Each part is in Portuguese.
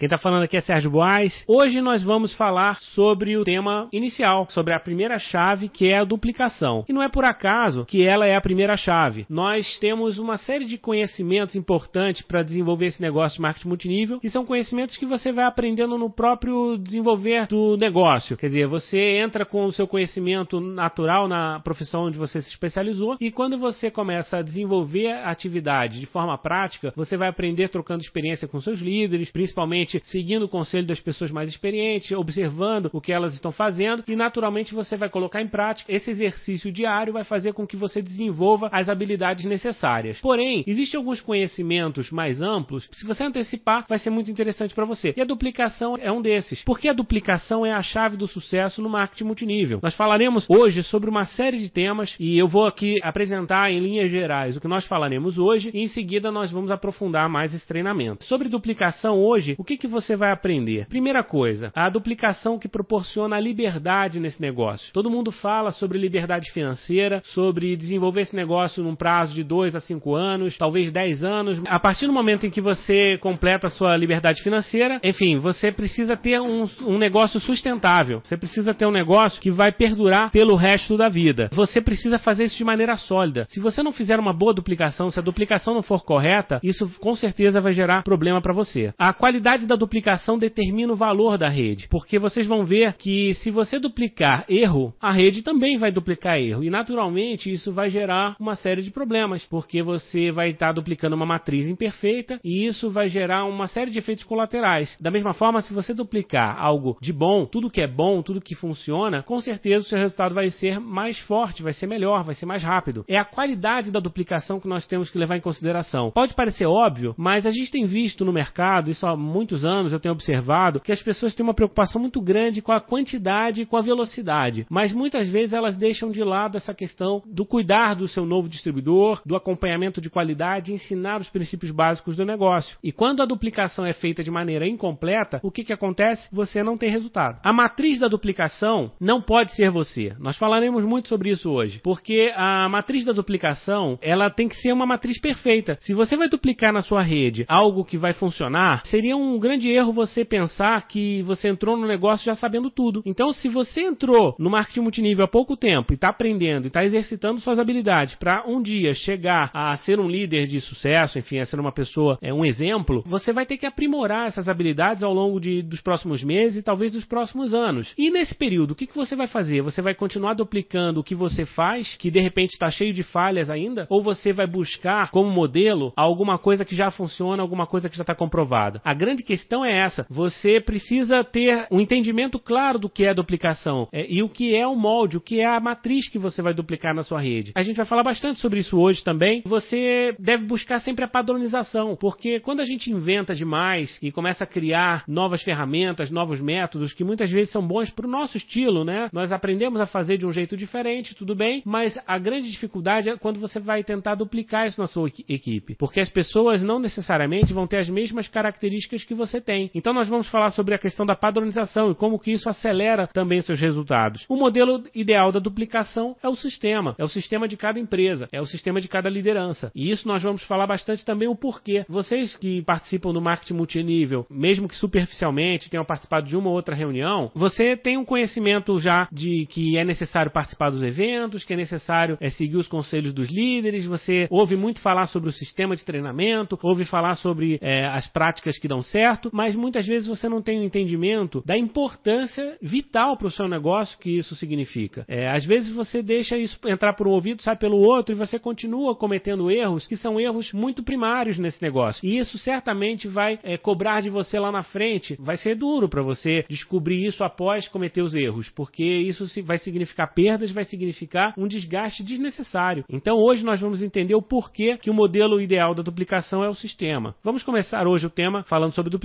Quem está falando aqui é Sérgio Boas. Hoje nós vamos falar sobre o tema inicial, sobre a primeira chave, que é a duplicação. E não é por acaso que ela é a primeira chave. Nós temos uma série de conhecimentos importantes para desenvolver esse negócio de marketing multinível e são conhecimentos que você vai aprendendo no próprio desenvolver do negócio. Quer dizer, você entra com o seu conhecimento natural na profissão onde você se especializou e quando você começa a desenvolver a atividade de forma prática, você vai aprender trocando experiência com seus líderes, principalmente seguindo o conselho das pessoas mais experientes, observando o que elas estão fazendo e naturalmente você vai colocar em prática. Esse exercício diário vai fazer com que você desenvolva as habilidades necessárias. Porém, existem alguns conhecimentos mais amplos, se você antecipar, vai ser muito interessante para você. E a duplicação é um desses. Porque a duplicação é a chave do sucesso no marketing multinível. Nós falaremos hoje sobre uma série de temas e eu vou aqui apresentar em linhas gerais o que nós falaremos hoje e em seguida nós vamos aprofundar mais esse treinamento. Sobre duplicação hoje, o que, que você vai aprender? Primeira coisa, a duplicação que proporciona a liberdade nesse negócio. Todo mundo fala sobre liberdade financeira, sobre desenvolver esse negócio num prazo de 2 a 5 anos, talvez 10 anos. A partir do momento em que você completa a sua liberdade financeira, enfim, você precisa ter um, um negócio sustentável. Você precisa ter um negócio que vai perdurar pelo resto da vida. Você precisa fazer isso de maneira sólida. Se você não fizer uma boa duplicação, se a duplicação não for correta, isso com certeza vai gerar problema para você. A qualidade da duplicação determina o valor da rede, porque vocês vão ver que se você duplicar erro, a rede também vai duplicar erro e naturalmente isso vai gerar uma série de problemas, porque você vai estar duplicando uma matriz imperfeita e isso vai gerar uma série de efeitos colaterais. Da mesma forma, se você duplicar algo de bom, tudo que é bom, tudo que funciona, com certeza o seu resultado vai ser mais forte, vai ser melhor, vai ser mais rápido. É a qualidade da duplicação que nós temos que levar em consideração. Pode parecer óbvio, mas a gente tem visto no mercado, isso há muitos anos eu tenho observado, que as pessoas têm uma preocupação muito grande com a quantidade e com a velocidade, mas muitas vezes elas deixam de lado essa questão do cuidar do seu novo distribuidor, do acompanhamento de qualidade, ensinar os princípios básicos do negócio. E quando a duplicação é feita de maneira incompleta, o que, que acontece? Você não tem resultado. A matriz da duplicação não pode ser você. Nós falaremos muito sobre isso hoje, porque a matriz da duplicação ela tem que ser uma matriz perfeita. Se você vai duplicar na sua rede algo que vai funcionar, seria um grande erro você pensar que você entrou no negócio já sabendo tudo. Então, se você entrou no marketing multinível há pouco tempo e está aprendendo e está exercitando suas habilidades para um dia chegar a ser um líder de sucesso, enfim, a ser uma pessoa, é um exemplo, você vai ter que aprimorar essas habilidades ao longo de, dos próximos meses e talvez dos próximos anos. E nesse período, o que, que você vai fazer? Você vai continuar duplicando o que você faz, que de repente está cheio de falhas ainda? Ou você vai buscar como modelo alguma coisa que já funciona, alguma coisa que já está comprovada? A grande questão é essa. Você precisa ter um entendimento claro do que é duplicação é, e o que é o molde, o que é a matriz que você vai duplicar na sua rede. A gente vai falar bastante sobre isso hoje também. Você deve buscar sempre a padronização, porque quando a gente inventa demais e começa a criar novas ferramentas, novos métodos que muitas vezes são bons para o nosso estilo, né? Nós aprendemos a fazer de um jeito diferente, tudo bem, mas a grande dificuldade é quando você vai tentar duplicar isso na sua equipe, porque as pessoas não necessariamente vão ter as mesmas características que você tem. Então nós vamos falar sobre a questão da padronização e como que isso acelera também seus resultados. O modelo ideal da duplicação é o sistema, é o sistema de cada empresa, é o sistema de cada liderança. E isso nós vamos falar bastante também o porquê. Vocês que participam do marketing multinível, mesmo que superficialmente tenham participado de uma ou outra reunião, você tem um conhecimento já de que é necessário participar dos eventos, que é necessário é, seguir os conselhos dos líderes, você ouve muito falar sobre o sistema de treinamento, ouve falar sobre é, as práticas que dão certo, mas muitas vezes você não tem um entendimento da importância vital para o seu negócio que isso significa. É, às vezes você deixa isso entrar por um ouvido, sai pelo outro e você continua cometendo erros que são erros muito primários nesse negócio. E isso certamente vai é, cobrar de você lá na frente. Vai ser duro para você descobrir isso após cometer os erros, porque isso vai significar perdas, vai significar um desgaste desnecessário. Então hoje nós vamos entender o porquê que o modelo ideal da duplicação é o sistema. Vamos começar hoje o tema falando sobre duplicação.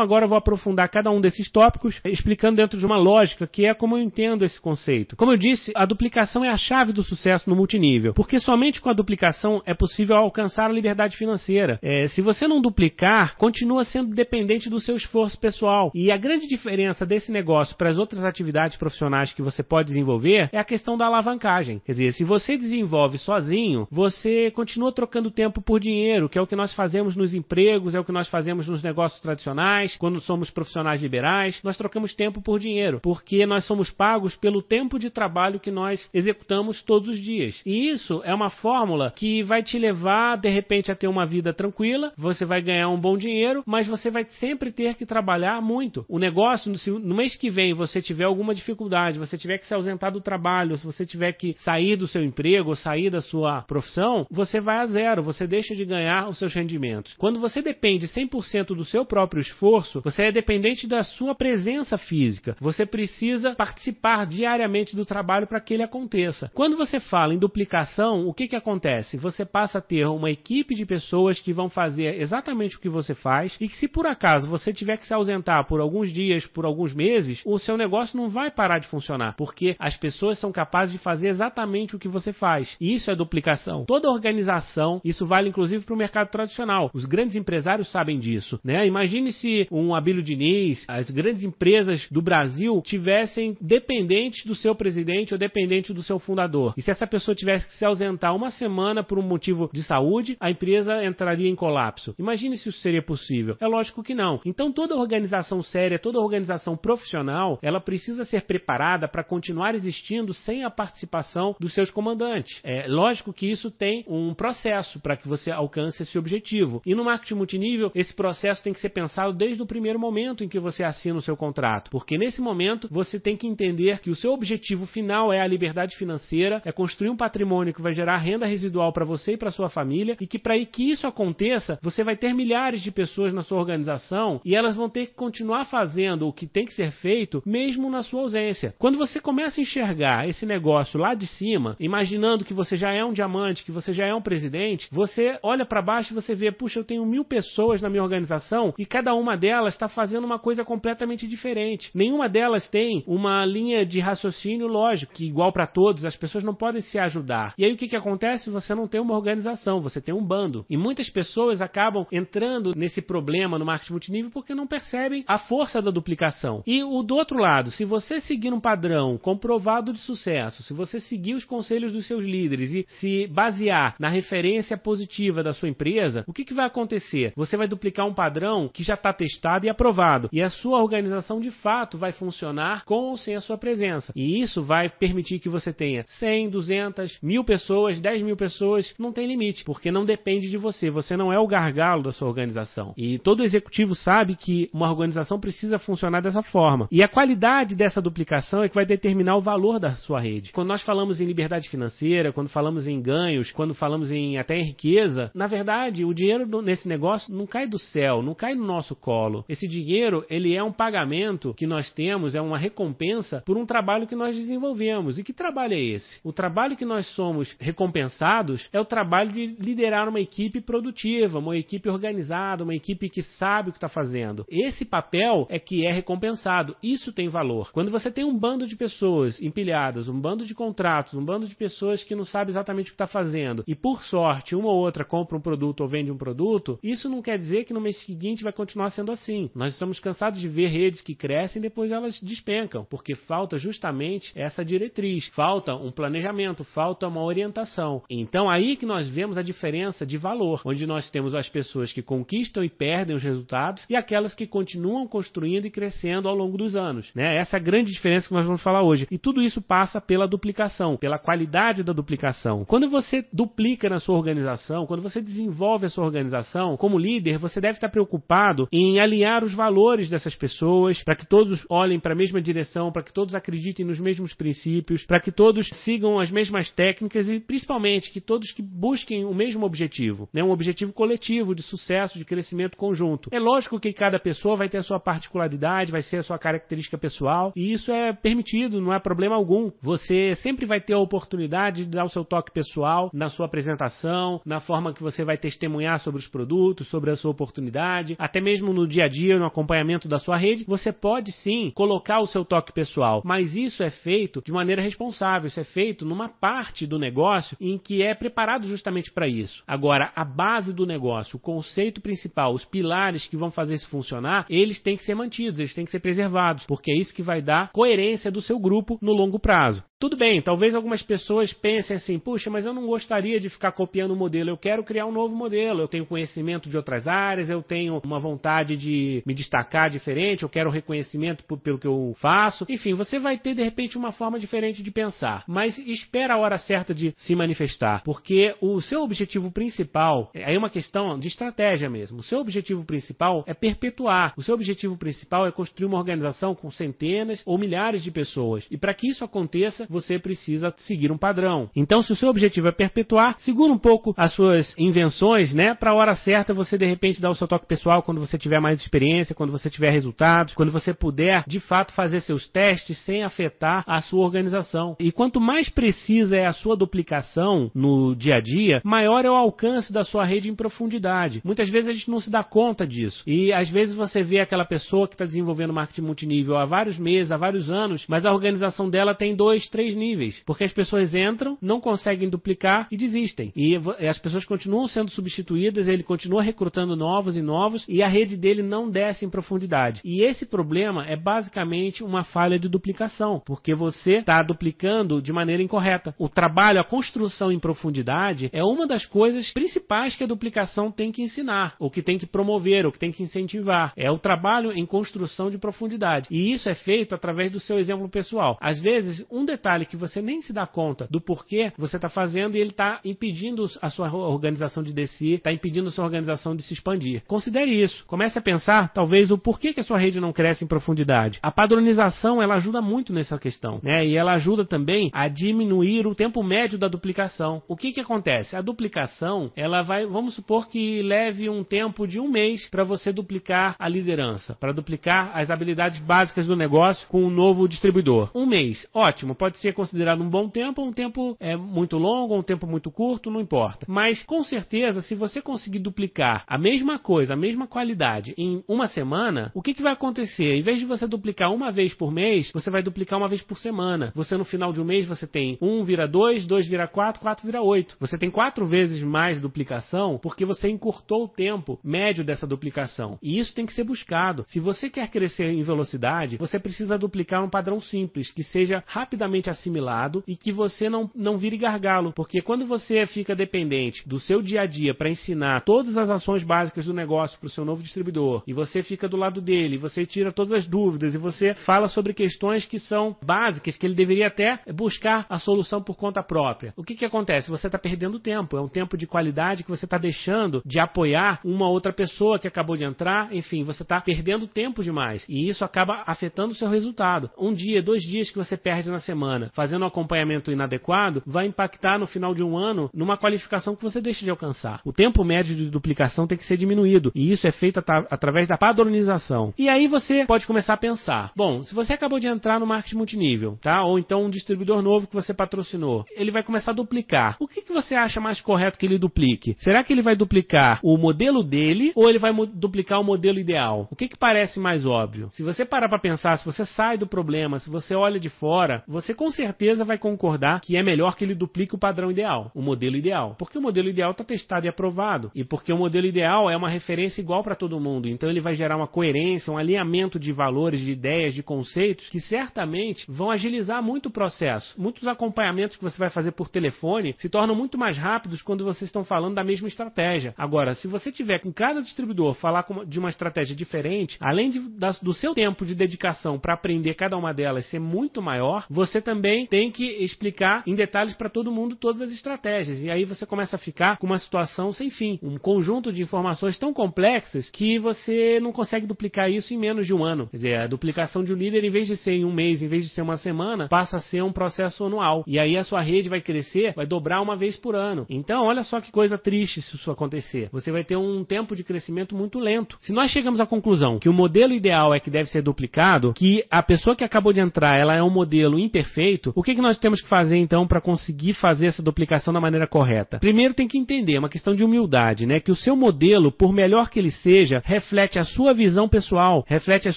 Agora eu vou aprofundar cada um desses tópicos, explicando dentro de uma lógica que é como eu entendo esse conceito. Como eu disse, a duplicação é a chave do sucesso no multinível, porque somente com a duplicação é possível alcançar a liberdade financeira. É, se você não duplicar, continua sendo dependente do seu esforço pessoal. E a grande diferença desse negócio para as outras atividades profissionais que você pode desenvolver é a questão da alavancagem. Quer dizer, se você desenvolve sozinho, você continua trocando tempo por dinheiro, que é o que nós fazemos nos empregos, é o que nós fazemos nos negócios tradicionais tradicionais, quando somos profissionais liberais, nós trocamos tempo por dinheiro, porque nós somos pagos pelo tempo de trabalho que nós executamos todos os dias. E isso é uma fórmula que vai te levar, de repente, a ter uma vida tranquila, você vai ganhar um bom dinheiro, mas você vai sempre ter que trabalhar muito. O negócio, se no mês que vem você tiver alguma dificuldade, você tiver que se ausentar do trabalho, se você tiver que sair do seu emprego ou sair da sua profissão, você vai a zero, você deixa de ganhar os seus rendimentos. Quando você depende 100% do seu próprio esforço, você é dependente da sua presença física. Você precisa participar diariamente do trabalho para que ele aconteça. Quando você fala em duplicação, o que, que acontece? Você passa a ter uma equipe de pessoas que vão fazer exatamente o que você faz e que se por acaso você tiver que se ausentar por alguns dias, por alguns meses, o seu negócio não vai parar de funcionar, porque as pessoas são capazes de fazer exatamente o que você faz. E isso é duplicação. Toda organização, isso vale inclusive para o mercado tradicional. Os grandes empresários sabem disso, né? Imagine se um Abílio Diniz, as grandes empresas do Brasil tivessem dependentes do seu presidente ou dependente do seu fundador. E se essa pessoa tivesse que se ausentar uma semana por um motivo de saúde, a empresa entraria em colapso. Imagine se isso seria possível. É lógico que não. Então toda organização séria, toda organização profissional, ela precisa ser preparada para continuar existindo sem a participação dos seus comandantes. É lógico que isso tem um processo para que você alcance esse objetivo. E no marketing multinível, esse processo tem que ser pensado desde o primeiro momento em que você assina o seu contrato, porque nesse momento você tem que entender que o seu objetivo final é a liberdade financeira, é construir um patrimônio que vai gerar renda residual para você e para sua família e que para que isso aconteça, você vai ter milhares de pessoas na sua organização e elas vão ter que continuar fazendo o que tem que ser feito mesmo na sua ausência. Quando você começa a enxergar esse negócio lá de cima, imaginando que você já é um diamante, que você já é um presidente, você olha para baixo e você vê, puxa, eu tenho mil pessoas na minha organização e cada uma delas está fazendo uma coisa completamente diferente. Nenhuma delas tem uma linha de raciocínio lógico, que igual para todos, as pessoas não podem se ajudar. E aí o que, que acontece? Você não tem uma organização, você tem um bando. E muitas pessoas acabam entrando nesse problema no marketing multinível porque não percebem a força da duplicação. E o do outro lado, se você seguir um padrão comprovado de sucesso, se você seguir os conselhos dos seus líderes e se basear na referência positiva da sua empresa, o que, que vai acontecer? Você vai duplicar um padrão que já está testado e aprovado. E a sua organização de fato vai funcionar com ou sem a sua presença. E isso vai permitir que você tenha 100, 200, mil pessoas, 10 mil pessoas, não tem limite, porque não depende de você. Você não é o gargalo da sua organização. E todo executivo sabe que uma organização precisa funcionar dessa forma. E a qualidade dessa duplicação é que vai determinar o valor da sua rede. Quando nós falamos em liberdade financeira, quando falamos em ganhos, quando falamos em até em riqueza, na verdade, o dinheiro nesse negócio não cai do céu, não cai no nosso colo. Esse dinheiro, ele é um pagamento que nós temos, é uma recompensa por um trabalho que nós desenvolvemos. E que trabalho é esse? O trabalho que nós somos recompensados é o trabalho de liderar uma equipe produtiva, uma equipe organizada, uma equipe que sabe o que está fazendo. Esse papel é que é recompensado. Isso tem valor. Quando você tem um bando de pessoas empilhadas, um bando de contratos, um bando de pessoas que não sabe exatamente o que está fazendo e por sorte uma ou outra compra um produto ou vende um produto, isso não quer dizer que no mês seguinte vai continuar sendo assim. Nós estamos cansados de ver redes que crescem e depois elas despencam, porque falta justamente essa diretriz, falta um planejamento, falta uma orientação. Então aí que nós vemos a diferença de valor, onde nós temos as pessoas que conquistam e perdem os resultados e aquelas que continuam construindo e crescendo ao longo dos anos. Né? Essa é a grande diferença que nós vamos falar hoje. E tudo isso passa pela duplicação, pela qualidade da duplicação. Quando você duplica na sua organização, quando você desenvolve a sua organização, como líder, você deve estar preocupado em alinhar os valores dessas pessoas, para que todos olhem para a mesma direção, para que todos acreditem nos mesmos princípios, para que todos sigam as mesmas técnicas e principalmente que todos que busquem o mesmo objetivo, né? um objetivo coletivo de sucesso, de crescimento conjunto. É lógico que cada pessoa vai ter a sua particularidade, vai ser a sua característica pessoal, e isso é permitido, não é problema algum. Você sempre vai ter a oportunidade de dar o seu toque pessoal na sua apresentação, na forma que você vai testemunhar sobre os produtos, sobre a sua oportunidade, até mesmo no dia a dia, no acompanhamento da sua rede, você pode sim colocar o seu toque pessoal, mas isso é feito de maneira responsável, isso é feito numa parte do negócio em que é preparado justamente para isso. Agora, a base do negócio, o conceito principal, os pilares que vão fazer isso funcionar, eles têm que ser mantidos, eles têm que ser preservados, porque é isso que vai dar coerência do seu grupo no longo prazo. Tudo bem, talvez algumas pessoas pensem assim, puxa, mas eu não gostaria de ficar copiando o modelo, eu quero criar um novo modelo, eu tenho conhecimento de outras áreas, eu tenho uma vontade de me destacar diferente, eu quero reconhecimento pelo que eu faço. Enfim, você vai ter de repente uma forma diferente de pensar, mas espera a hora certa de se manifestar, porque o seu objetivo principal, é uma questão de estratégia mesmo, o seu objetivo principal é perpetuar, o seu objetivo principal é construir uma organização com centenas ou milhares de pessoas, e para que isso aconteça, você precisa seguir um padrão. Então, se o seu objetivo é perpetuar, segura um pouco as suas invenções, né? Para a hora certa você de repente dar o seu toque pessoal quando você tiver mais experiência, quando você tiver resultados, quando você puder de fato fazer seus testes sem afetar a sua organização. E quanto mais precisa é a sua duplicação no dia a dia, maior é o alcance da sua rede em profundidade. Muitas vezes a gente não se dá conta disso. E às vezes você vê aquela pessoa que está desenvolvendo marketing multinível há vários meses, há vários anos, mas a organização dela tem dois, três três níveis, porque as pessoas entram, não conseguem duplicar e desistem. E as pessoas continuam sendo substituídas, ele continua recrutando novos e novos e a rede dele não desce em profundidade. E esse problema é basicamente uma falha de duplicação, porque você está duplicando de maneira incorreta. O trabalho, a construção em profundidade é uma das coisas principais que a duplicação tem que ensinar, ou que tem que promover, ou que tem que incentivar. É o trabalho em construção de profundidade. E isso é feito através do seu exemplo pessoal. Às vezes, um detalhe detalhe que você nem se dá conta do porquê você está fazendo e ele está impedindo a sua organização de descer, está impedindo a sua organização de se expandir. Considere isso. Comece a pensar, talvez, o porquê que a sua rede não cresce em profundidade. A padronização, ela ajuda muito nessa questão, né? E ela ajuda também a diminuir o tempo médio da duplicação. O que que acontece? A duplicação, ela vai, vamos supor que leve um tempo de um mês para você duplicar a liderança, para duplicar as habilidades básicas do negócio com um novo distribuidor. Um mês, ótimo, pode ser considerado um bom tempo, um tempo é, muito longo, um tempo muito curto, não importa. Mas com certeza, se você conseguir duplicar a mesma coisa, a mesma qualidade em uma semana, o que, que vai acontecer? Em vez de você duplicar uma vez por mês, você vai duplicar uma vez por semana. Você no final de um mês você tem 1 vira 2, 2 vira 4, 4 vira 8. Você tem quatro vezes mais duplicação porque você encurtou o tempo médio dessa duplicação. E isso tem que ser buscado. Se você quer crescer em velocidade, você precisa duplicar um padrão simples que seja rapidamente assimilado e que você não, não vire gargalo, porque quando você fica dependente do seu dia a dia para ensinar todas as ações básicas do negócio para o seu novo distribuidor e você fica do lado dele, você tira todas as dúvidas e você fala sobre questões que são básicas, que ele deveria até buscar a solução por conta própria. O que, que acontece? Você está perdendo tempo, é um tempo de qualidade que você está deixando de apoiar uma outra pessoa que acabou de entrar, enfim, você está perdendo tempo demais e isso acaba afetando o seu resultado. Um dia, dois dias que você perde na semana semana fazendo um acompanhamento inadequado, vai impactar no final de um ano numa qualificação que você deixa de alcançar. O tempo médio de duplicação tem que ser diminuído e isso é feito at através da padronização. E aí você pode começar a pensar: bom, se você acabou de entrar no marketing multinível, tá? Ou então um distribuidor novo que você patrocinou, ele vai começar a duplicar. O que, que você acha mais correto que ele duplique? Será que ele vai duplicar o modelo dele ou ele vai duplicar o modelo ideal? O que, que parece mais óbvio? Se você parar para pensar, se você sai do problema, se você olha de fora, você com certeza vai concordar que é melhor que ele duplique o padrão ideal, o modelo ideal. Porque o modelo ideal está testado e aprovado. E porque o modelo ideal é uma referência igual para todo mundo. Então ele vai gerar uma coerência, um alinhamento de valores, de ideias, de conceitos que certamente vão agilizar muito o processo. Muitos acompanhamentos que você vai fazer por telefone se tornam muito mais rápidos quando vocês estão falando da mesma estratégia. Agora, se você tiver com cada distribuidor falar de uma estratégia diferente, além de, do seu tempo de dedicação para aprender cada uma delas ser muito maior, você também tem que explicar em detalhes para todo mundo todas as estratégias. E aí você começa a ficar com uma situação sem fim, um conjunto de informações tão complexas que você não consegue duplicar isso em menos de um ano. Quer dizer, a duplicação de um líder, em vez de ser em um mês, em vez de ser uma semana, passa a ser um processo anual. E aí a sua rede vai crescer, vai dobrar uma vez por ano. Então, olha só que coisa triste se isso acontecer. Você vai ter um tempo de crescimento muito lento. Se nós chegamos à conclusão que o modelo ideal é que deve ser duplicado, que a pessoa que acabou de entrar, ela é um modelo imperfeito, perfeito, o que, que nós temos que fazer então para conseguir fazer essa duplicação da maneira correta? Primeiro tem que entender, é uma questão de humildade, né? Que o seu modelo, por melhor que ele seja, reflete a sua visão pessoal, reflete as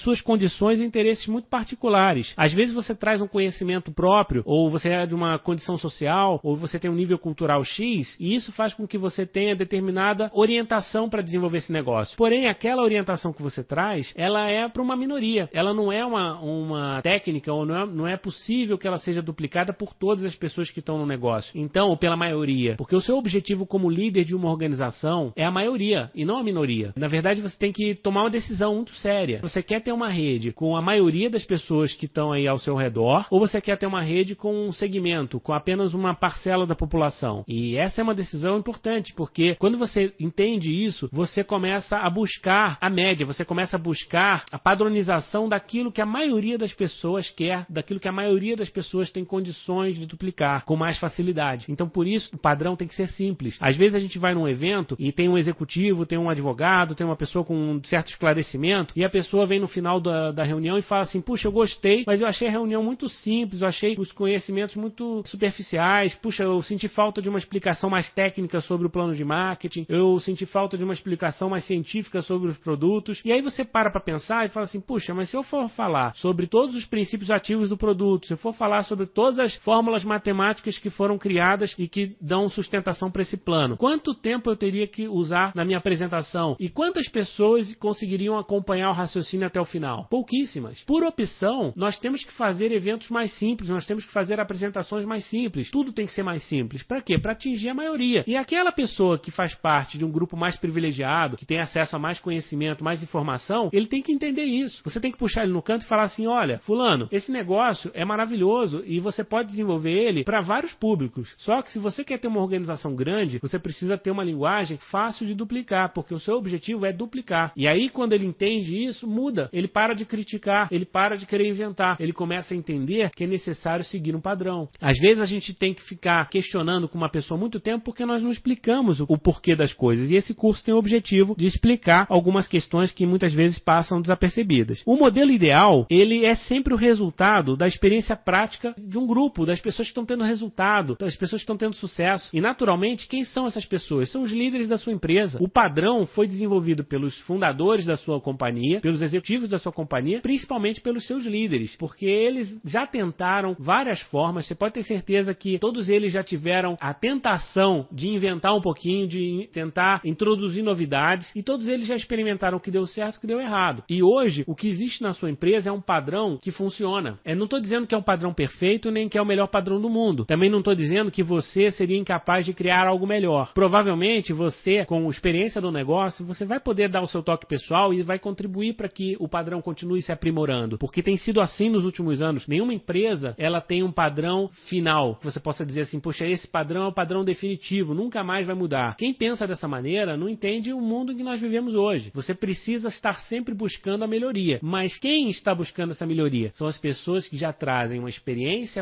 suas condições e interesses muito particulares. Às vezes você traz um conhecimento próprio, ou você é de uma condição social, ou você tem um nível cultural X, e isso faz com que você tenha determinada orientação para desenvolver esse negócio. Porém, aquela orientação que você traz, ela é para uma minoria. Ela não é uma, uma técnica, ou não é, não é possível que ela ela seja duplicada por todas as pessoas que estão no negócio. Então, ou pela maioria. Porque o seu objetivo como líder de uma organização é a maioria e não a minoria. Na verdade, você tem que tomar uma decisão muito séria. Você quer ter uma rede com a maioria das pessoas que estão aí ao seu redor, ou você quer ter uma rede com um segmento, com apenas uma parcela da população? E essa é uma decisão importante, porque quando você entende isso, você começa a buscar a média, você começa a buscar a padronização daquilo que a maioria das pessoas quer, daquilo que a maioria das pessoas tem condições de duplicar com mais facilidade. Então, por isso, o padrão tem que ser simples. Às vezes a gente vai num evento e tem um executivo, tem um advogado, tem uma pessoa com um certo esclarecimento, e a pessoa vem no final da, da reunião e fala assim: Puxa, eu gostei, mas eu achei a reunião muito simples, eu achei os conhecimentos muito superficiais, puxa, eu senti falta de uma explicação mais técnica sobre o plano de marketing, eu senti falta de uma explicação mais científica sobre os produtos. E aí você para para pensar e fala assim: Puxa, mas se eu for falar sobre todos os princípios ativos do produto, se eu for falar sobre todas as fórmulas matemáticas que foram criadas e que dão sustentação para esse plano, quanto tempo eu teria que usar na minha apresentação? E quantas pessoas conseguiriam acompanhar o raciocínio até o final? Pouquíssimas. Por opção, nós temos que fazer eventos mais simples, nós temos que fazer apresentações mais simples. Tudo tem que ser mais simples. Para quê? Para atingir a maioria. E aquela pessoa que faz parte de um grupo mais privilegiado, que tem acesso a mais conhecimento, mais informação, ele tem que entender isso. Você tem que puxar ele no canto e falar assim: olha, Fulano, esse negócio é maravilhoso e você pode desenvolver ele para vários públicos. Só que se você quer ter uma organização grande, você precisa ter uma linguagem fácil de duplicar, porque o seu objetivo é duplicar. E aí, quando ele entende isso, muda. Ele para de criticar, ele para de querer inventar, ele começa a entender que é necessário seguir um padrão. Às vezes a gente tem que ficar questionando com uma pessoa muito tempo porque nós não explicamos o porquê das coisas. E esse curso tem o objetivo de explicar algumas questões que muitas vezes passam desapercebidas. O modelo ideal, ele é sempre o resultado da experiência prática de um grupo, das pessoas que estão tendo resultado, das pessoas que estão tendo sucesso. E naturalmente, quem são essas pessoas? São os líderes da sua empresa. O padrão foi desenvolvido pelos fundadores da sua companhia, pelos executivos da sua companhia, principalmente pelos seus líderes, porque eles já tentaram várias formas. Você pode ter certeza que todos eles já tiveram a tentação de inventar um pouquinho, de tentar introduzir novidades, e todos eles já experimentaram o que deu certo e o que deu errado. E hoje, o que existe na sua empresa é um padrão que funciona. Eu não estou dizendo que é um padrão perfeito, nem que é o melhor padrão do mundo. Também não estou dizendo que você seria incapaz de criar algo melhor. Provavelmente você, com experiência no negócio, você vai poder dar o seu toque pessoal e vai contribuir para que o padrão continue se aprimorando, porque tem sido assim nos últimos anos. Nenhuma empresa ela tem um padrão final. Que você possa dizer assim, poxa, esse padrão é o padrão definitivo, nunca mais vai mudar. Quem pensa dessa maneira não entende o mundo em que nós vivemos hoje. Você precisa estar sempre buscando a melhoria. Mas quem está buscando essa melhoria? São as pessoas que já trazem uma experiência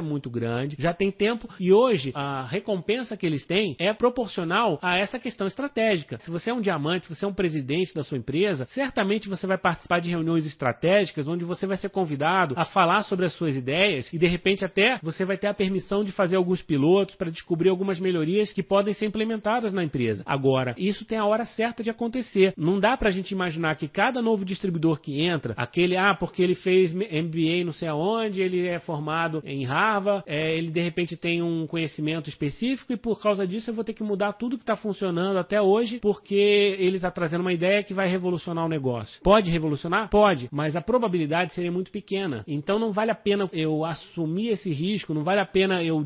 muito grande, já tem tempo e hoje a recompensa que eles têm é proporcional a essa questão estratégica. Se você é um diamante, se você é um presidente da sua empresa, certamente você vai participar de reuniões estratégicas onde você vai ser convidado a falar sobre as suas ideias e de repente até você vai ter a permissão de fazer alguns pilotos para descobrir algumas melhorias que podem ser implementadas na empresa. Agora, isso tem a hora certa de acontecer. Não dá para a gente imaginar que cada novo distribuidor que entra, aquele, ah, porque ele fez MBA não sei aonde, ele é formado em Harvard, é, ele de repente tem um conhecimento específico e por causa disso eu vou ter que mudar tudo que está funcionando até hoje porque ele está trazendo uma ideia que vai revolucionar o negócio. Pode revolucionar? Pode, mas a probabilidade seria muito pequena. Então não vale a pena eu assumir esse risco, não vale a pena eu,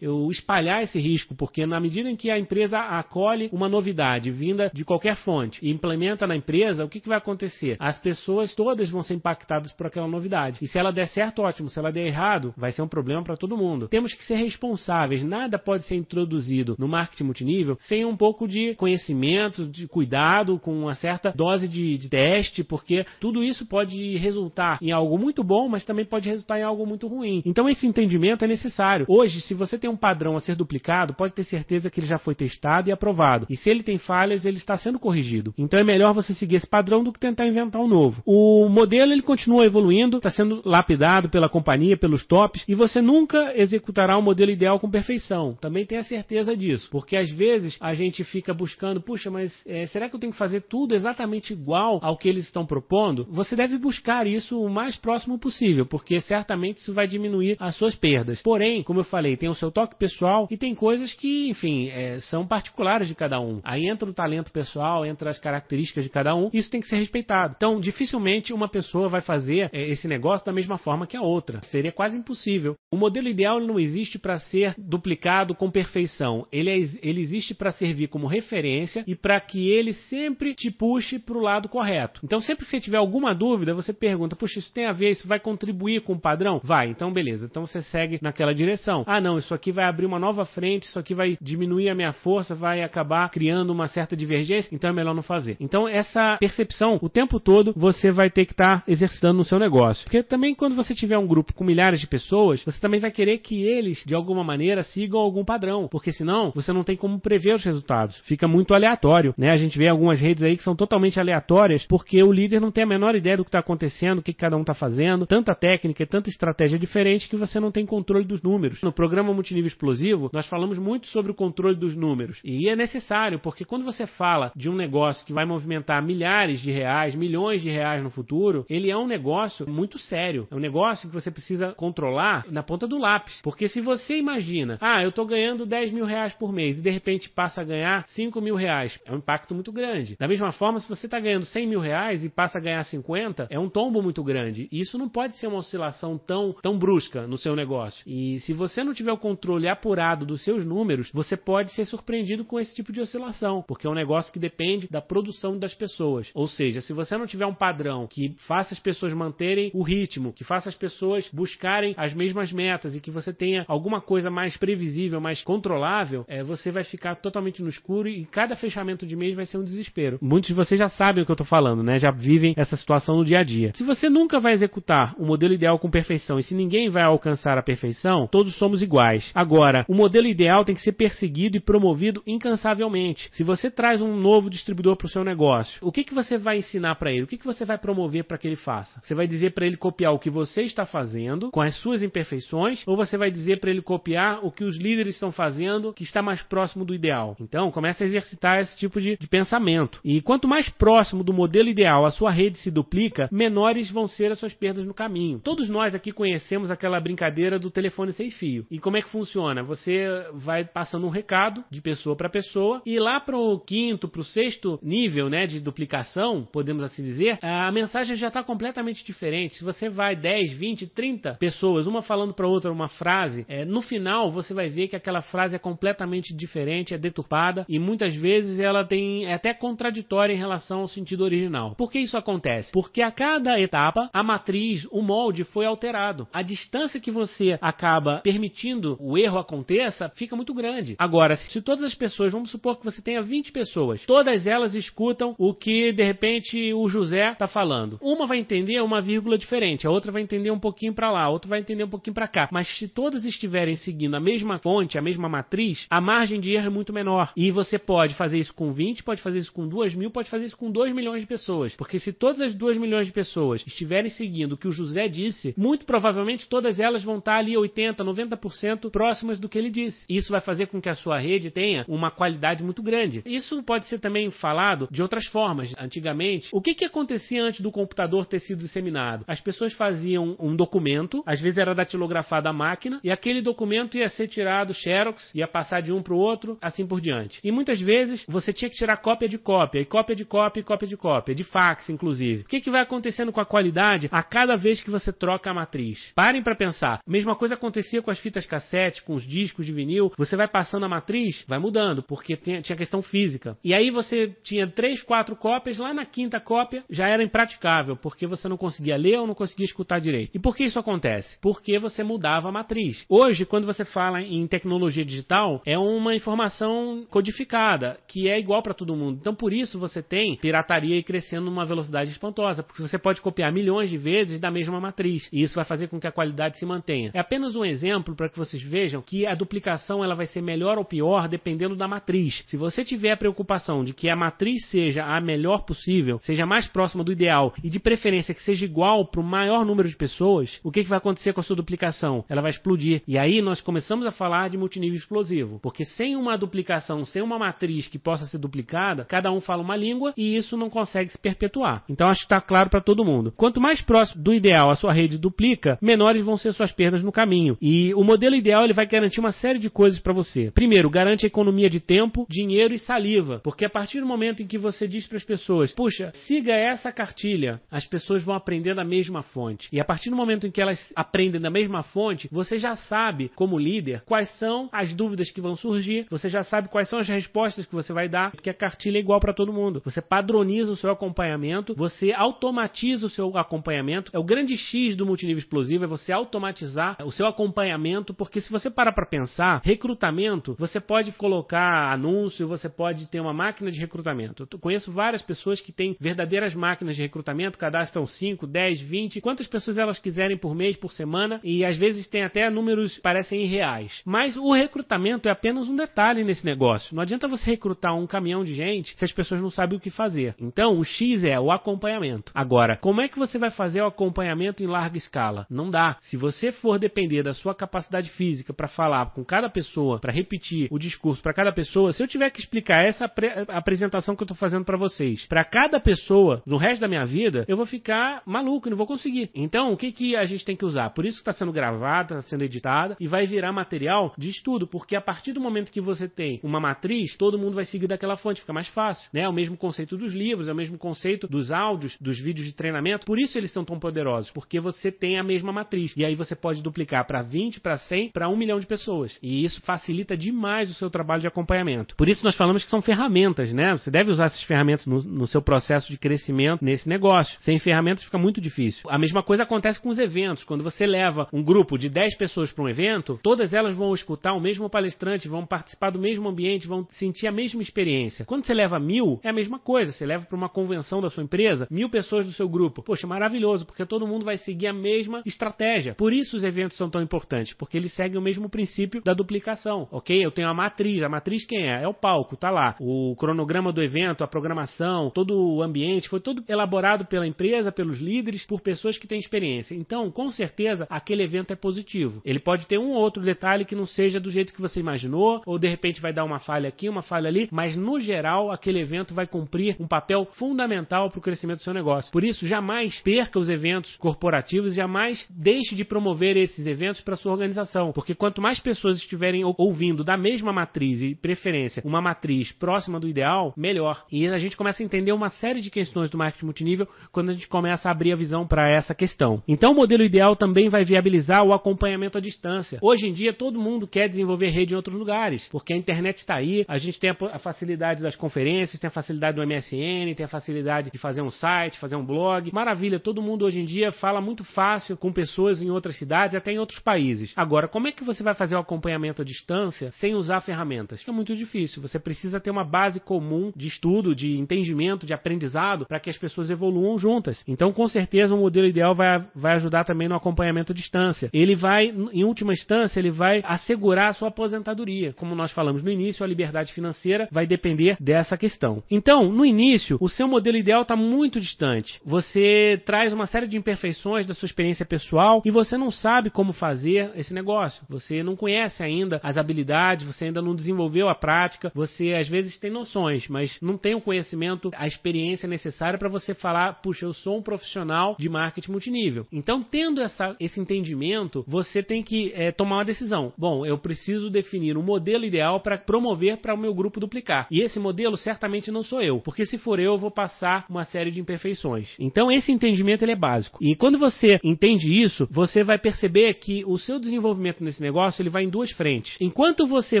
eu espalhar esse risco, porque na medida em que a empresa acolhe uma novidade vinda de qualquer fonte e implementa na empresa, o que, que vai acontecer? As pessoas todas vão ser impactadas por aquela novidade. E se ela der certo, ótimo. Se ela der errado, vai ser um problema para todo mundo. Temos que ser responsáveis. Nada pode ser introduzido no marketing multinível sem um pouco de conhecimento, de cuidado, com uma certa dose de, de teste, porque tudo isso pode resultar em algo muito bom, mas também pode resultar em algo muito ruim. Então esse entendimento é necessário. Hoje, se você tem um padrão a ser duplicado, pode ter certeza que ele já foi testado e aprovado. E se ele tem falhas, ele está sendo corrigido. Então é melhor você seguir esse padrão do que tentar inventar um novo. O modelo ele continua evoluindo, está sendo lapidado pela companhia, pelos tops, e você nunca executará o um modelo ideal com perfeição. Também tenha certeza disso, porque às vezes a gente fica buscando, puxa, mas é, será que eu tenho que fazer tudo exatamente igual ao que eles estão propondo? Você deve buscar isso o mais próximo possível, porque certamente isso vai diminuir as suas perdas. Porém, como eu falei, tem o seu toque pessoal e tem coisas que, enfim, é, são particulares de cada um. Aí entra o talento pessoal, entra as características de cada um, isso tem que ser respeitado. Então, dificilmente uma pessoa vai fazer é, esse negócio da mesma forma que a outra. Seria quase impossível possível. O modelo ideal não existe para ser duplicado com perfeição. Ele, é, ele existe para servir como referência e para que ele sempre te puxe para o lado correto. Então, sempre que você tiver alguma dúvida, você pergunta: puxa, isso tem a ver, isso vai contribuir com o padrão? Vai, então beleza. Então você segue naquela direção. Ah, não, isso aqui vai abrir uma nova frente, isso aqui vai diminuir a minha força, vai acabar criando uma certa divergência, então é melhor não fazer. Então, essa percepção, o tempo todo, você vai ter que estar tá exercitando no seu negócio. Porque também, quando você tiver um grupo com milhares de pessoas, você também vai querer que eles, de alguma maneira, sigam algum padrão. Porque senão, você não tem como prever os resultados. Fica muito aleatório, né? A gente vê algumas redes aí que são totalmente aleatórias, porque o líder não tem a menor ideia do que está acontecendo, o que cada um está fazendo, tanta técnica e tanta estratégia diferente que você não tem controle dos números. No programa Multinível Explosivo, nós falamos muito sobre o controle dos números. E é necessário, porque quando você fala de um negócio que vai movimentar milhares de reais, milhões de reais no futuro, ele é um negócio muito sério. É um negócio que você precisa controlar na ponta do lápis. Porque se você imagina, ah, eu estou ganhando 10 mil reais por mês e de repente passa a ganhar 5 mil reais, é um impacto muito grande. Da mesma forma, se você está ganhando 100 mil reais e passa a ganhar 50, é um tombo muito grande. E isso não pode ser uma oscilação tão, tão brusca no seu negócio. E se você não tiver o controle apurado dos seus números, você pode ser surpreendido com esse tipo de oscilação, porque é um negócio que depende da produção das pessoas. Ou seja, se você não tiver um padrão que faça as pessoas manterem o ritmo, que faça as pessoas buscarem as mesmas metas e que você tenha alguma coisa mais previsível, mais controlável, é, você vai ficar totalmente no escuro e cada fechamento de mês vai ser um desespero. Muitos de vocês já sabem o que eu estou falando, né? Já vivem essa situação no dia a dia. Se você nunca vai executar o modelo ideal com perfeição e se ninguém vai alcançar a perfeição, todos somos iguais. Agora, o modelo ideal tem que ser perseguido e promovido incansavelmente. Se você traz um novo distribuidor para o seu negócio, o que, que você vai ensinar para ele? O que, que você vai promover para que ele faça? Você vai dizer para ele copiar o que você está fazendo com as suas imperfeições ou você vai dizer para ele copiar o que os líderes estão fazendo que está mais próximo do ideal? Então, comece a exercitar esse tipo de, de pensamento. E quanto mais próximo do modelo ideal a sua rede se duplica, menores vão ser as suas perdas no caminho. Todos nós aqui conhecemos aquela brincadeira do telefone sem fio. E como é que funciona? Você vai passando um recado de pessoa para pessoa e lá para o quinto, para o sexto nível né, de duplicação, podemos assim dizer, a mensagem já está completamente diferente. Se você vai 10, 20, 30 pessoas, uma falando para outra uma frase, é, no final você vai ver que aquela frase é completamente diferente, é deturpada e muitas vezes ela tem é até contraditória em relação ao sentido original. Por que isso acontece? Porque a cada etapa a matriz, o molde foi alterado. A distância que você acaba permitindo o erro aconteça fica muito grande. Agora, se todas as pessoas, vamos supor que você tenha 20 pessoas, todas elas escutam o que de repente o José está falando. Uma vai entender uma vírgula diferente, a outra vai entender um pouquinho para lá, a outra vai entender um pouquinho para cá. Mas se todas estiverem seguindo a mesma fonte, a mesma matriz, a margem de erro é muito menor. E você pode fazer isso com 20, pode fazer isso com 2 mil, pode fazer isso com 2 milhões de pessoas. Porque se todas as 2 milhões de pessoas estiverem seguindo o que o José disse, muito provavelmente todas elas vão estar ali 80, 90% próximas do que ele disse. Isso vai fazer com que a sua rede tenha uma qualidade muito grande. Isso pode ser também falado de outras formas. Antigamente, o que, que acontecia antes do computador ter sido disseminado? As pessoas faziam um documento, às vezes era datilografado à máquina, e aquele documento ia ser tirado xerox, ia passar de um para o outro, assim por diante. E muitas vezes você tinha que tirar cópia de cópia, e cópia de cópia, e cópia de cópia, de fax, inclusive. O que, que vai acontecendo com a qualidade a cada vez que você troca a matriz? Parem para pensar. Mesma coisa acontecia com as fitas cassete, com os discos de vinil. Você vai passando a matriz, vai mudando, porque tinha, questão física. E aí você tinha três, quatro cópias, lá na quinta cópia já era impraticável, porque você não conseguia ler ou não conseguia escutar direito. E por que isso acontece? Porque você mudava a matriz. Hoje, quando você fala em tecnologia digital, é uma informação codificada, que é igual para todo mundo. Então, por isso você tem pirataria crescendo numa velocidade espantosa, porque você pode copiar milhões de vezes da mesma matriz, e isso vai fazer com que a qualidade se mantenha. É apenas um exemplo para que vocês vejam que a duplicação ela vai ser melhor ou pior dependendo da matriz. Se você tiver a preocupação de que a matriz seja a melhor possível, seja mais próxima do ideal e de preferência que seja igual para o maior número de pessoas, o que, que vai acontecer com a sua duplicação? Ela vai explodir. E aí nós começamos a falar de multinível explosivo, porque sem uma duplicação, sem uma matriz que possa ser duplicada, cada um fala uma língua e isso não consegue se perpetuar. Então acho que está claro para todo mundo. Quanto mais próximo do ideal a sua rede duplica, menores vão ser suas perdas no caminho. E o modelo ideal ele vai garantir uma série de coisas para você. Primeiro, garante a economia de tempo, dinheiro e saliva, porque a partir do momento em que você diz para as pessoas, puxa, siga essa cartilha, as pessoas vão aprender da mesma fonte. E a partir do momento em que elas aprendem vem da mesma fonte, você já sabe, como líder, quais são as dúvidas que vão surgir, você já sabe quais são as respostas que você vai dar, porque a cartilha é igual para todo mundo. Você padroniza o seu acompanhamento, você automatiza o seu acompanhamento. É o grande X do multinível explosivo, é você automatizar o seu acompanhamento, porque se você parar para pensar, recrutamento, você pode colocar anúncio, você pode ter uma máquina de recrutamento. Eu conheço várias pessoas que têm verdadeiras máquinas de recrutamento, cadastram 5, 10, 20, quantas pessoas elas quiserem por mês, por semana, e às vezes tem até números que parecem irreais. Mas o recrutamento é apenas um detalhe nesse negócio. Não adianta você recrutar um caminhão de gente se as pessoas não sabem o que fazer. Então, o X é o acompanhamento. Agora, como é que você vai fazer o acompanhamento em larga escala? Não dá. Se você for depender da sua capacidade física para falar com cada pessoa, para repetir o discurso para cada pessoa, se eu tiver que explicar essa apresentação que eu estou fazendo para vocês, para cada pessoa no resto da minha vida, eu vou ficar maluco e não vou conseguir. Então, o que, que a gente tem que usar? Por isso está sendo gravada, está sendo editada e vai virar material de estudo, porque a partir do momento que você tem uma matriz, todo mundo vai seguir daquela fonte, fica mais fácil. Né? É o mesmo conceito dos livros, é o mesmo conceito dos áudios, dos vídeos de treinamento. Por isso eles são tão poderosos, porque você tem a mesma matriz. E aí você pode duplicar para 20, para 100, para 1 milhão de pessoas. E isso facilita demais o seu trabalho de acompanhamento. Por isso nós falamos que são ferramentas, né? Você deve usar essas ferramentas no, no seu processo de crescimento nesse negócio. Sem ferramentas fica muito difícil. A mesma coisa acontece com os eventos. Quando você leva um grupo de 10 pessoas para um evento, todas elas vão escutar o mesmo palestrante, vão participar do mesmo ambiente, vão sentir a mesma experiência. Quando você leva mil, é a mesma coisa. Você leva para uma convenção da sua empresa, mil pessoas do seu grupo. Poxa, maravilhoso, porque todo mundo vai seguir a mesma estratégia. Por isso os eventos são tão importantes, porque eles seguem o mesmo princípio da duplicação, ok? Eu tenho a matriz. A matriz quem é? É o palco, tá lá. O cronograma do evento, a programação, todo o ambiente, foi todo elaborado pela empresa, pelos líderes, por pessoas que têm experiência. Então, com certeza, aquele evento é positivo. Ele pode ter um ou outro detalhe que não seja do jeito que você imaginou, ou de repente vai dar uma falha aqui, uma falha ali, mas no geral, aquele evento vai cumprir um papel fundamental para o crescimento do seu negócio. Por isso, jamais perca os eventos corporativos, jamais deixe de promover esses eventos para sua organização, porque quanto mais pessoas estiverem ouvindo da mesma matriz e preferência, uma matriz próxima do ideal, melhor. E a gente começa a entender uma série de questões do marketing multinível quando a gente começa a abrir a visão para essa questão. Então, o modelo ideal também vai viabilizar o acompanhamento à distância. Hoje em dia, todo mundo quer desenvolver rede em outros lugares, porque a internet está aí, a gente tem a facilidade das conferências, tem a facilidade do MSN, tem a facilidade de fazer um site, fazer um blog. Maravilha, todo mundo hoje em dia fala muito fácil com pessoas em outras cidades, até em outros países. Agora, como é que você vai fazer o acompanhamento à distância sem usar ferramentas? É muito difícil. Você precisa ter uma base comum de estudo, de entendimento, de aprendizado, para que as pessoas evoluam juntas. Então, com certeza, o modelo ideal vai, vai ajudar também no acompanhamento distância. Ele vai, em última instância, ele vai assegurar a sua aposentadoria. Como nós falamos no início, a liberdade financeira vai depender dessa questão. Então, no início, o seu modelo ideal está muito distante. Você traz uma série de imperfeições da sua experiência pessoal e você não sabe como fazer esse negócio. Você não conhece ainda as habilidades, você ainda não desenvolveu a prática, você às vezes tem noções, mas não tem o conhecimento, a experiência necessária para você falar, puxa, eu sou um profissional de marketing multinível. Então, tendo essa, esse entendimento, você tem que é, tomar uma decisão. Bom, eu preciso definir um modelo ideal para promover para o meu grupo duplicar. E esse modelo certamente não sou eu, porque se for eu, eu vou passar uma série de imperfeições. Então, esse entendimento ele é básico. E quando você entende isso, você vai perceber que o seu desenvolvimento nesse negócio ele vai em duas frentes. Enquanto você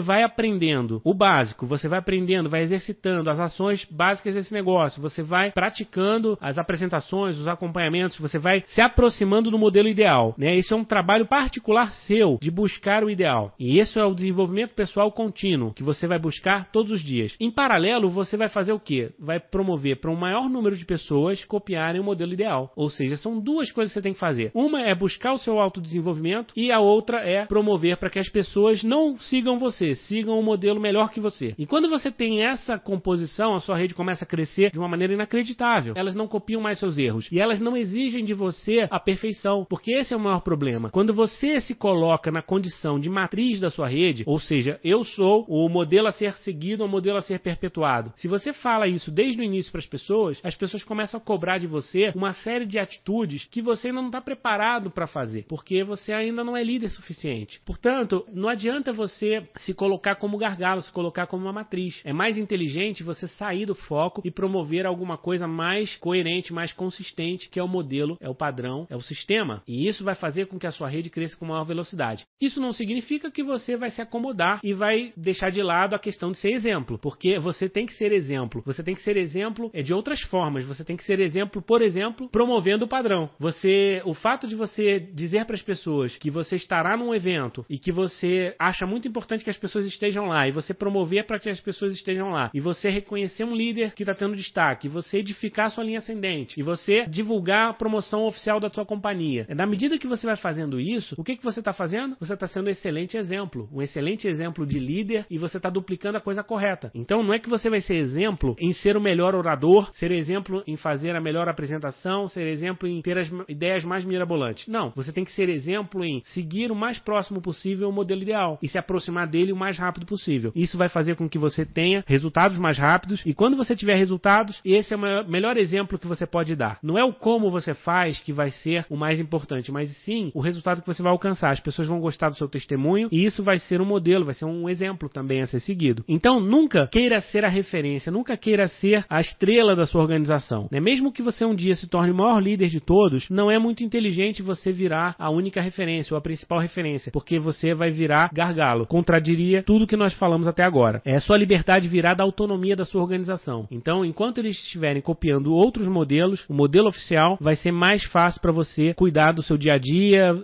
vai aprendendo o básico, você vai aprendendo, vai exercitando as ações básicas desse negócio, você vai praticando as apresentações, os acompanhamentos, você vai se aproximando do modelo ideal. Né? Isso é um trabalho particular seu de buscar o ideal. E isso é o desenvolvimento pessoal contínuo que você vai buscar todos os dias. Em paralelo, você vai fazer o quê? Vai promover para um maior número de pessoas copiarem o modelo ideal. Ou seja, são duas coisas que você tem que fazer. Uma é buscar o seu autodesenvolvimento e a outra é promover para que as pessoas não sigam você, sigam um modelo melhor que você. E quando você tem essa composição, a sua rede começa a crescer de uma maneira inacreditável. Elas não copiam mais seus erros e elas não exigem de você a perfeição, porque esse é o maior problema. Quando você se coloca na condição de matriz da sua rede, ou seja, eu sou o modelo a ser seguido, o modelo a ser perpetuado. Se você fala isso desde o início para as pessoas, as pessoas começam a cobrar de você uma série de atitudes que você ainda não está preparado para fazer, porque você ainda não é líder suficiente. Portanto, não adianta você se colocar como gargalo, se colocar como uma matriz. É mais inteligente você sair do foco e promover alguma coisa mais coerente, mais consistente, que é o modelo, é o padrão, é o sistema. E isso vai fazer com que a sua rede cresça com maior velocidade. Isso não significa que você vai se acomodar e vai deixar de lado a questão de ser exemplo, porque você tem que ser exemplo. Você tem que ser exemplo é de outras formas. Você tem que ser exemplo, por exemplo, promovendo o padrão. Você, o fato de você dizer para as pessoas que você estará num evento e que você acha muito importante que as pessoas estejam lá e você promover para que as pessoas estejam lá e você reconhecer um líder que está tendo destaque, e você edificar sua linha ascendente e você divulgar a promoção oficial da sua companhia. Na medida que você vai fazendo isso, o que, que você está fazendo? Você está sendo um excelente exemplo, um excelente exemplo de líder e você está duplicando a coisa correta. Então não é que você vai ser exemplo em ser o melhor orador, ser exemplo em fazer a melhor apresentação, ser exemplo em ter as ideias mais mirabolantes. Não, você tem que ser exemplo em seguir o mais próximo possível o modelo ideal e se aproximar dele o mais rápido possível. Isso vai fazer com que você tenha resultados mais rápidos e quando você tiver resultados, esse é o melhor exemplo que você pode dar. Não é o como você faz que vai ser o mais importante, mas sim o resultado que você vai alcançar. As pessoas vão gostar do seu testemunho e isso vai ser um modelo, vai ser um exemplo também a ser seguido. Então, nunca queira ser a referência, nunca queira ser a estrela da sua organização. Né? Mesmo que você um dia se torne o maior líder de todos, não é muito inteligente você virar a única referência ou a principal referência, porque você vai virar gargalo. Contradiria tudo que nós falamos até agora. É sua liberdade virar da autonomia da sua organização. Então, enquanto eles estiverem copiando outros modelos, o modelo oficial vai ser mais fácil para você cuidar do seu dia a dia,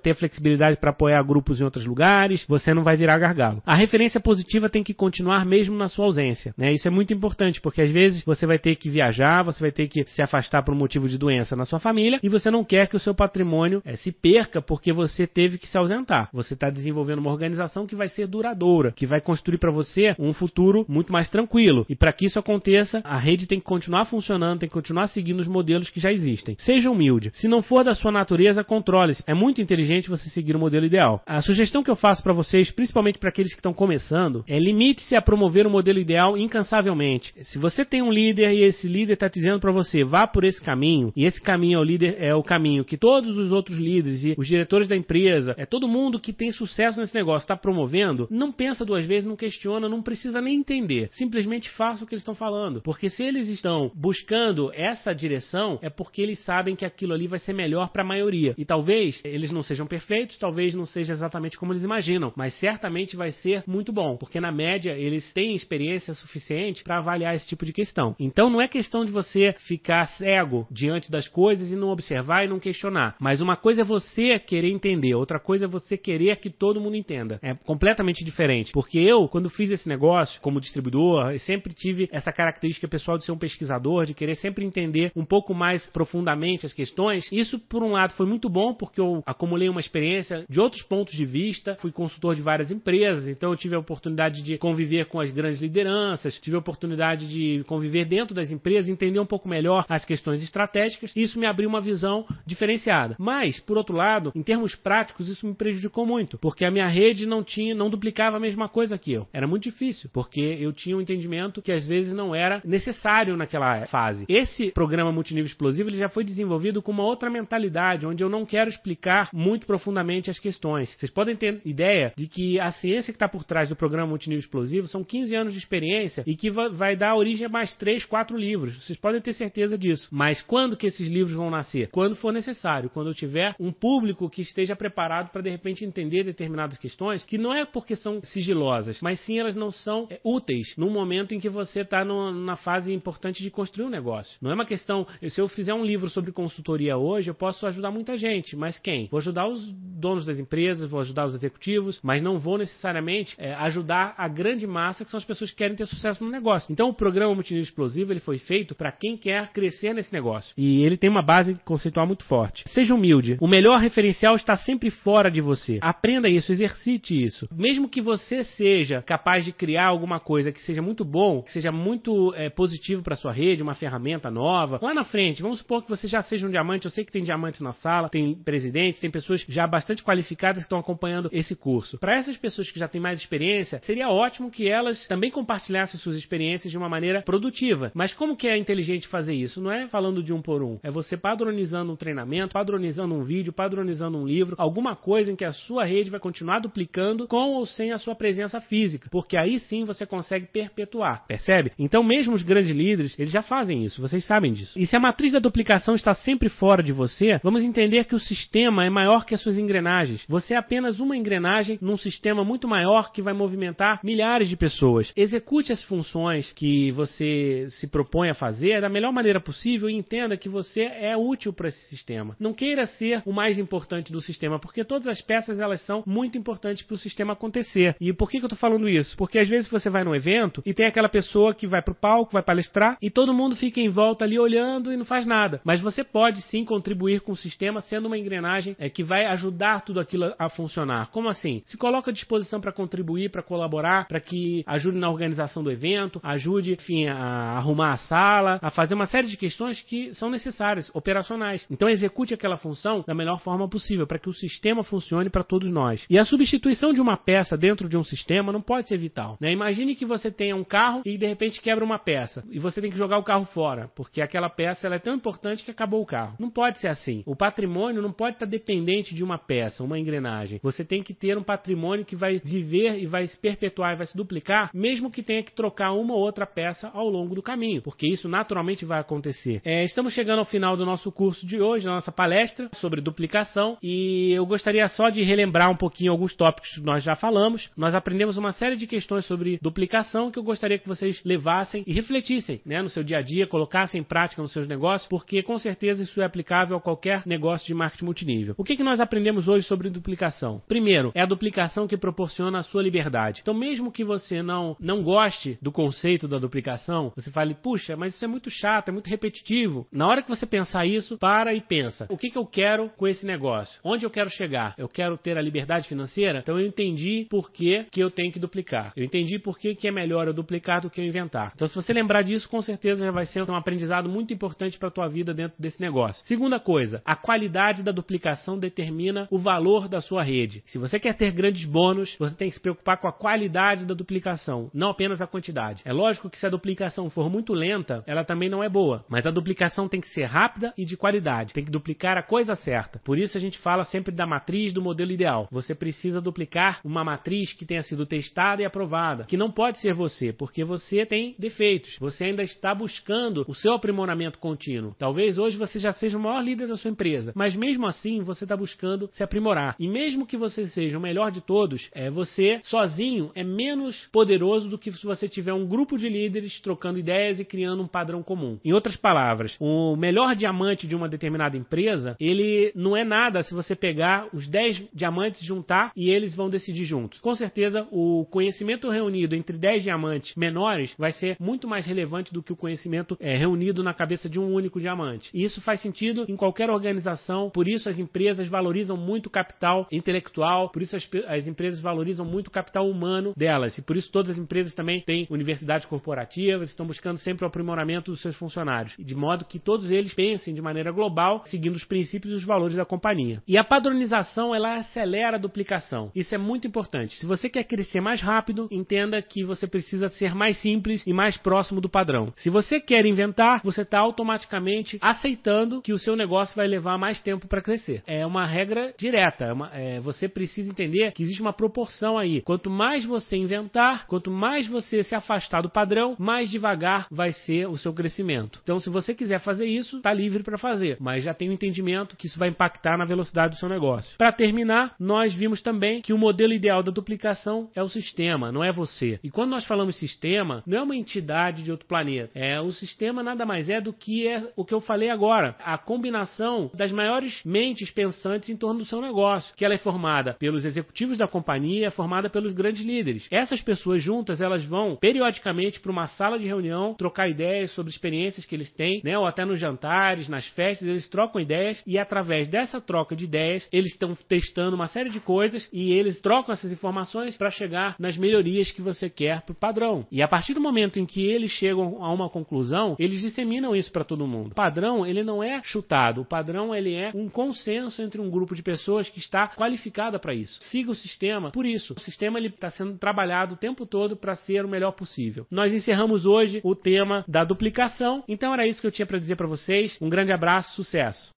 ter flexibilidade para apoiar grupos em outros lugares, você não vai virar gargalo. A referência positiva tem que continuar mesmo na sua ausência. Né? Isso é muito importante, porque às vezes você vai ter que viajar, você vai ter que se afastar por um motivo de doença na sua família e você não quer que o seu patrimônio é, se perca porque você teve que se ausentar. Você está desenvolvendo uma organização que vai ser duradoura, que vai construir para você um futuro muito mais tranquilo. E para que isso aconteça, a rede tem que continuar funcionando, tem que continuar seguindo os modelos que já existem. Seja humilde. Se não for da sua natureza, controle-se. É muito inteligente você seguir o modelo ideal. A sugestão que eu faço para vocês, principalmente para aqueles que estão começando, é limite-se a promover o modelo ideal incansavelmente. Se você tem um líder e esse líder está dizendo para você, vá por esse caminho, e esse caminho é o líder é o caminho que todos os outros líderes e os diretores da empresa, é todo mundo que tem sucesso nesse negócio está promovendo, não pensa duas vezes, não questiona, não precisa nem entender. Simplesmente faça o que eles estão falando, porque se eles estão buscando essa direção, é porque eles sabem que aquilo ali vai ser melhor para a maioria. E talvez eles não sejam perfeitos, talvez não seja exatamente como eles imaginam, mas certamente vai ser muito bom, porque na média eles têm experiência suficiente para avaliar esse tipo de questão. Então não é questão de você ficar cego diante das coisas e não observar e não questionar. Mas uma coisa é você querer entender, outra coisa é você querer que todo mundo entenda. É completamente diferente. Porque eu, quando fiz esse negócio como distribuidor, sempre tive essa característica pessoal de ser um pesquisador, de querer sempre entender um pouco mais profundamente as questões. Isso, por um lado, foi muito bom porque eu acumulei uma experiência de outros pontos de vista, fui consultor de várias empresas, então eu tive a oportunidade de conviver com as grandes lideranças, tive a oportunidade de conviver dentro das empresas, entender um pouco melhor as questões estratégicas, e isso me abriu uma visão diferenciada. Mas, por outro lado, em termos práticos, isso me prejudicou muito, porque a minha rede não tinha, não duplicava a mesma coisa que eu. Era muito difícil, porque eu tinha um entendimento que às vezes não era necessário naquela fase. Esse programa multinível explosivo ele já foi desenvolvido com uma outra mentalidade, onde eu não quero explicar muito profundamente as questões. Vocês podem ter ideia de que a ciência que está por trás do programa multinível explosivo são 15 anos de experiência e que vai dar origem a mais 3, 4 livros. Vocês podem ter certeza disso. Mas quando que esses livros vão nascer? Quando for necessário, quando eu tiver um público que esteja preparado para de repente entender determinadas questões, que não é porque são sigilosas, mas sim elas não são é, úteis no momento em que você está na fase importante de construir um negócio. Não é uma questão, se eu fizer um livro sobre consultoria hoje, eu posso ajudar muita gente, mas quem? Vou ajudar os donos das empresas, vou ajudar os executivos, mas não vou necessariamente é, ajudar a grande massa que são as pessoas que querem ter sucesso no negócio. Então o programa Multinível Explosivo ele foi feito para quem quer crescer nesse negócio. E ele tem uma base conceitual muito forte. Seja humilde. O melhor referencial está sempre fora de você. Aprenda isso, exercite isso. Mesmo que você seja capaz de criar alguma coisa que seja muito bom, que seja muito é, positivo para sua rede, uma ferramenta nova, lá na frente, vamos supor que você já seja um diamante. Eu sei que tem diamantes na sala, tem presidentes, tem pessoas já bastante qualificadas que estão acompanhando esse curso. Para essas pessoas que já têm mais experiência, seria ótimo que elas também compartilhassem suas experiências de uma maneira produtiva. Mas como que é inteligente fazer isso? Não é falando de um por um. É você padronizando um treinamento, padronizando um vídeo, padronizando um livro, alguma coisa em que a sua rede vai continuar duplicando com ou sem a sua presença física, porque aí sim você consegue perpetuar, percebe? Então mesmo os grandes líderes, eles já fazem isso, vocês sabem disso. E se a matriz da duplicação está sempre fora de você, vamos entender que o sistema sistema é maior que as suas engrenagens. Você é apenas uma engrenagem num sistema muito maior que vai movimentar milhares de pessoas. Execute as funções que você se propõe a fazer da melhor maneira possível e entenda que você é útil para esse sistema. Não queira ser o mais importante do sistema, porque todas as peças elas são muito importantes para o sistema acontecer. E por que, que eu estou falando isso? Porque às vezes você vai num evento e tem aquela pessoa que vai para o palco, vai palestrar e todo mundo fica em volta ali olhando e não faz nada. Mas você pode sim contribuir com o sistema sendo uma engrenagem é, que vai ajudar tudo aquilo a funcionar. Como assim? Se coloca à disposição para contribuir, para colaborar, para que ajude na organização do evento, ajude, enfim, a arrumar a sala, a fazer uma série de questões que são necessárias, operacionais. Então execute aquela função da melhor forma possível para que o sistema funcione para todos nós. E a substituição de uma peça dentro de um sistema não pode ser vital. Né? Imagine que você tenha um carro e de repente quebra uma peça e você tem que jogar o carro fora, porque aquela peça ela é tão importante que acabou o carro. Não pode ser assim. O patrimônio não pode dependente de uma peça, uma engrenagem. Você tem que ter um patrimônio que vai viver e vai se perpetuar e vai se duplicar, mesmo que tenha que trocar uma ou outra peça ao longo do caminho, porque isso naturalmente vai acontecer. É, estamos chegando ao final do nosso curso de hoje, da nossa palestra sobre duplicação, e eu gostaria só de relembrar um pouquinho alguns tópicos que nós já falamos. Nós aprendemos uma série de questões sobre duplicação que eu gostaria que vocês levassem e refletissem né, no seu dia a dia, colocassem em prática nos seus negócios, porque com certeza isso é aplicável a qualquer negócio de marketing multinível. O que, que nós aprendemos hoje sobre duplicação? Primeiro, é a duplicação que proporciona a sua liberdade. Então, mesmo que você não, não goste do conceito da duplicação, você fale, puxa, mas isso é muito chato, é muito repetitivo. Na hora que você pensar isso, para e pensa: o que, que eu quero com esse negócio? Onde eu quero chegar? Eu quero ter a liberdade financeira? Então eu entendi por que, que eu tenho que duplicar. Eu entendi por que, que é melhor eu duplicar do que eu inventar. Então, se você lembrar disso, com certeza já vai ser um aprendizado muito importante para a tua vida dentro desse negócio. Segunda coisa, a qualidade da duplicação determina o valor da sua rede. Se você quer ter grandes bônus, você tem que se preocupar com a qualidade da duplicação, não apenas a quantidade. É lógico que se a duplicação for muito lenta, ela também não é boa, mas a duplicação tem que ser rápida e de qualidade. Tem que duplicar a coisa certa. Por isso a gente fala sempre da matriz do modelo ideal. Você precisa duplicar uma matriz que tenha sido testada e aprovada, que não pode ser você, porque você tem defeitos. Você ainda está buscando o seu aprimoramento contínuo. Talvez hoje você já seja o maior líder da sua empresa, mas mesmo assim você está buscando se aprimorar. E mesmo que você seja o melhor de todos, é você sozinho é menos poderoso do que se você tiver um grupo de líderes trocando ideias e criando um padrão comum. Em outras palavras, o melhor diamante de uma determinada empresa, ele não é nada se você pegar os 10 diamantes, juntar e eles vão decidir juntos. Com certeza, o conhecimento reunido entre 10 diamantes menores vai ser muito mais relevante do que o conhecimento é, reunido na cabeça de um único diamante. E isso faz sentido em qualquer organização, por isso as empresas valorizam muito o capital intelectual, por isso as, as empresas valorizam muito o capital humano delas. E por isso todas as empresas também têm universidades corporativas, estão buscando sempre o aprimoramento dos seus funcionários, de modo que todos eles pensem de maneira global, seguindo os princípios e os valores da companhia. E a padronização, ela acelera a duplicação. Isso é muito importante. Se você quer crescer mais rápido, entenda que você precisa ser mais simples e mais próximo do padrão. Se você quer inventar, você está automaticamente aceitando que o seu negócio vai levar mais tempo para crescer. É uma regra direta. É uma, é, você precisa entender que existe uma proporção aí. Quanto mais você inventar, quanto mais você se afastar do padrão, mais devagar vai ser o seu crescimento. Então, se você quiser fazer isso, está livre para fazer, mas já tem o um entendimento que isso vai impactar na velocidade do seu negócio. Para terminar, nós vimos também que o modelo ideal da duplicação é o sistema, não é você. E quando nós falamos sistema, não é uma entidade de outro planeta. É o sistema nada mais é do que é o que eu falei agora, a combinação das maiores mentes pensantes em torno do seu negócio, que ela é formada pelos executivos da companhia, é formada pelos grandes líderes. Essas pessoas juntas, elas vão periodicamente para uma sala de reunião, trocar ideias sobre experiências que eles têm, né, ou até nos jantares, nas festas, eles trocam ideias e através dessa troca de ideias, eles estão testando uma série de coisas e eles trocam essas informações para chegar nas melhorias que você quer para o padrão. E a partir do momento em que eles chegam a uma conclusão, eles disseminam isso para todo mundo. O padrão, ele não é chutado, o padrão ele é um consenso entre um grupo de pessoas que está qualificada para isso. Siga o sistema por isso. O sistema está sendo trabalhado o tempo todo para ser o melhor possível. Nós encerramos hoje o tema da duplicação. Então era isso que eu tinha para dizer para vocês. Um grande abraço, sucesso.